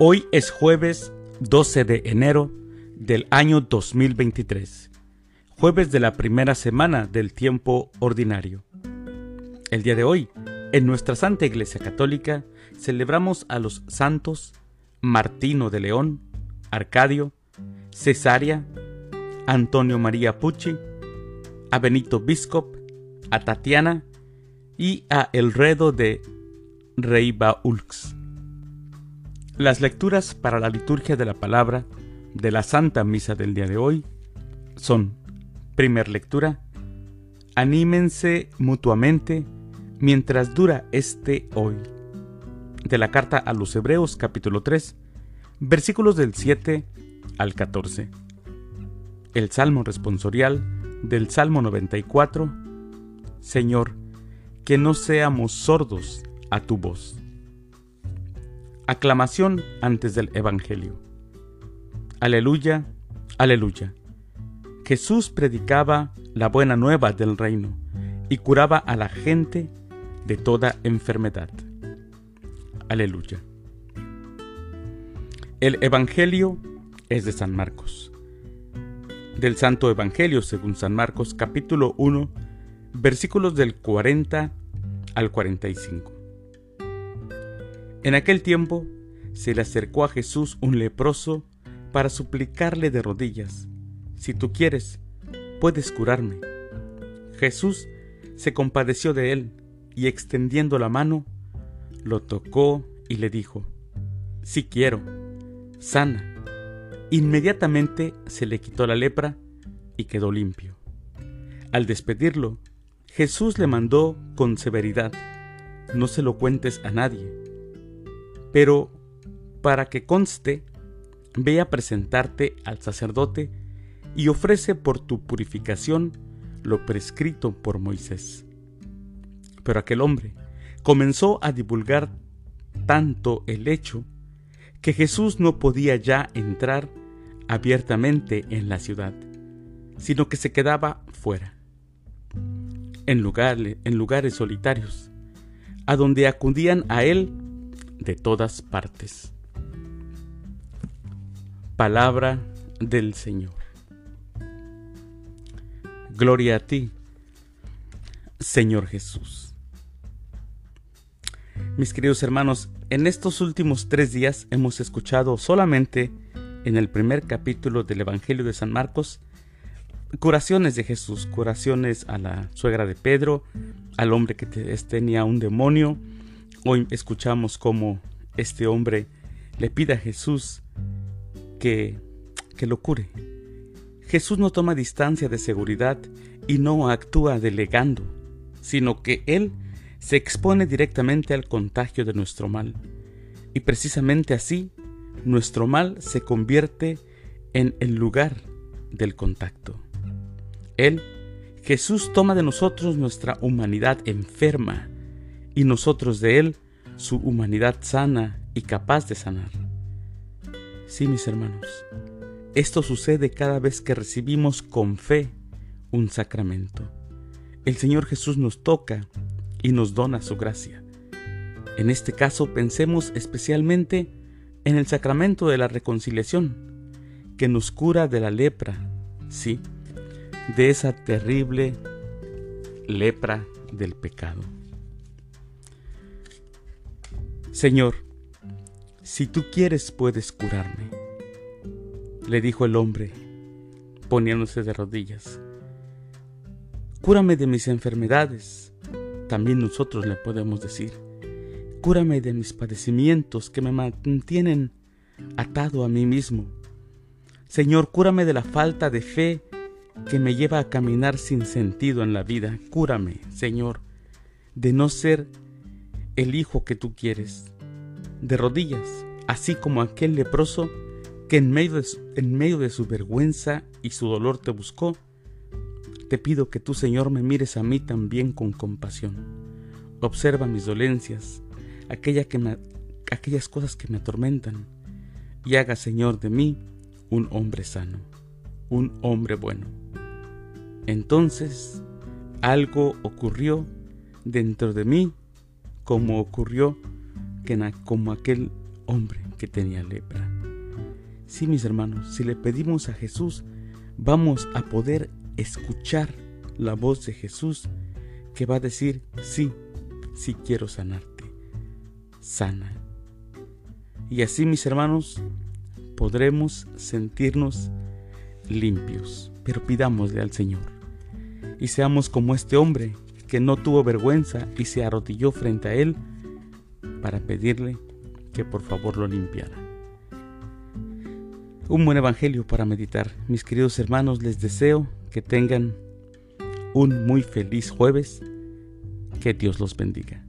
Hoy es jueves 12 de enero del año 2023, jueves de la primera semana del tiempo ordinario. El día de hoy, en nuestra Santa Iglesia Católica, celebramos a los santos Martino de León, Arcadio, Cesaria, Antonio María Pucci, a Benito Biscop, a Tatiana y a Elredo de Reibaulx. Las lecturas para la liturgia de la palabra de la Santa Misa del día de hoy son, primer lectura, anímense mutuamente mientras dura este hoy. De la carta a los Hebreos capítulo 3, versículos del 7 al 14. El Salmo responsorial del Salmo 94, Señor, que no seamos sordos a tu voz. Aclamación antes del Evangelio. Aleluya, aleluya. Jesús predicaba la buena nueva del reino y curaba a la gente de toda enfermedad. Aleluya. El Evangelio es de San Marcos. Del Santo Evangelio según San Marcos capítulo 1 versículos del 40 al 45. En aquel tiempo se le acercó a Jesús un leproso para suplicarle de rodillas, Si tú quieres, puedes curarme. Jesús se compadeció de él y extendiendo la mano, lo tocó y le dijo, Si quiero, sana. Inmediatamente se le quitó la lepra y quedó limpio. Al despedirlo, Jesús le mandó con severidad, No se lo cuentes a nadie pero para que conste, ve a presentarte al sacerdote y ofrece por tu purificación lo prescrito por Moisés. Pero aquel hombre comenzó a divulgar tanto el hecho que Jesús no podía ya entrar abiertamente en la ciudad, sino que se quedaba fuera, en, en lugares solitarios, a donde acudían a él de todas partes. Palabra del Señor. Gloria a ti, Señor Jesús. Mis queridos hermanos, en estos últimos tres días hemos escuchado solamente en el primer capítulo del Evangelio de San Marcos curaciones de Jesús, curaciones a la suegra de Pedro, al hombre que tenía un demonio, Hoy escuchamos cómo este hombre le pide a Jesús que, que lo cure. Jesús no toma distancia de seguridad y no actúa delegando, sino que Él se expone directamente al contagio de nuestro mal. Y precisamente así, nuestro mal se convierte en el lugar del contacto. Él, Jesús, toma de nosotros nuestra humanidad enferma y nosotros de Él su humanidad sana y capaz de sanar. Sí, mis hermanos, esto sucede cada vez que recibimos con fe un sacramento. El Señor Jesús nos toca y nos dona su gracia. En este caso pensemos especialmente en el sacramento de la reconciliación, que nos cura de la lepra, sí, de esa terrible lepra del pecado. Señor, si tú quieres puedes curarme, le dijo el hombre, poniéndose de rodillas. Cúrame de mis enfermedades, también nosotros le podemos decir. Cúrame de mis padecimientos que me mantienen atado a mí mismo. Señor, cúrame de la falta de fe que me lleva a caminar sin sentido en la vida. Cúrame, Señor, de no ser el hijo que tú quieres, de rodillas, así como aquel leproso que en medio, de su, en medio de su vergüenza y su dolor te buscó, te pido que tú, Señor, me mires a mí también con compasión. Observa mis dolencias, aquella que aquellas cosas que me atormentan, y haga, Señor, de mí un hombre sano, un hombre bueno. Entonces, algo ocurrió dentro de mí como ocurrió que como aquel hombre que tenía lepra. Sí, mis hermanos, si le pedimos a Jesús, vamos a poder escuchar la voz de Jesús que va a decir, sí, sí quiero sanarte, sana. Y así, mis hermanos, podremos sentirnos limpios, pero pidámosle al Señor. Y seamos como este hombre que no tuvo vergüenza y se arrodilló frente a él para pedirle que por favor lo limpiara. Un buen evangelio para meditar. Mis queridos hermanos, les deseo que tengan un muy feliz jueves. Que Dios los bendiga.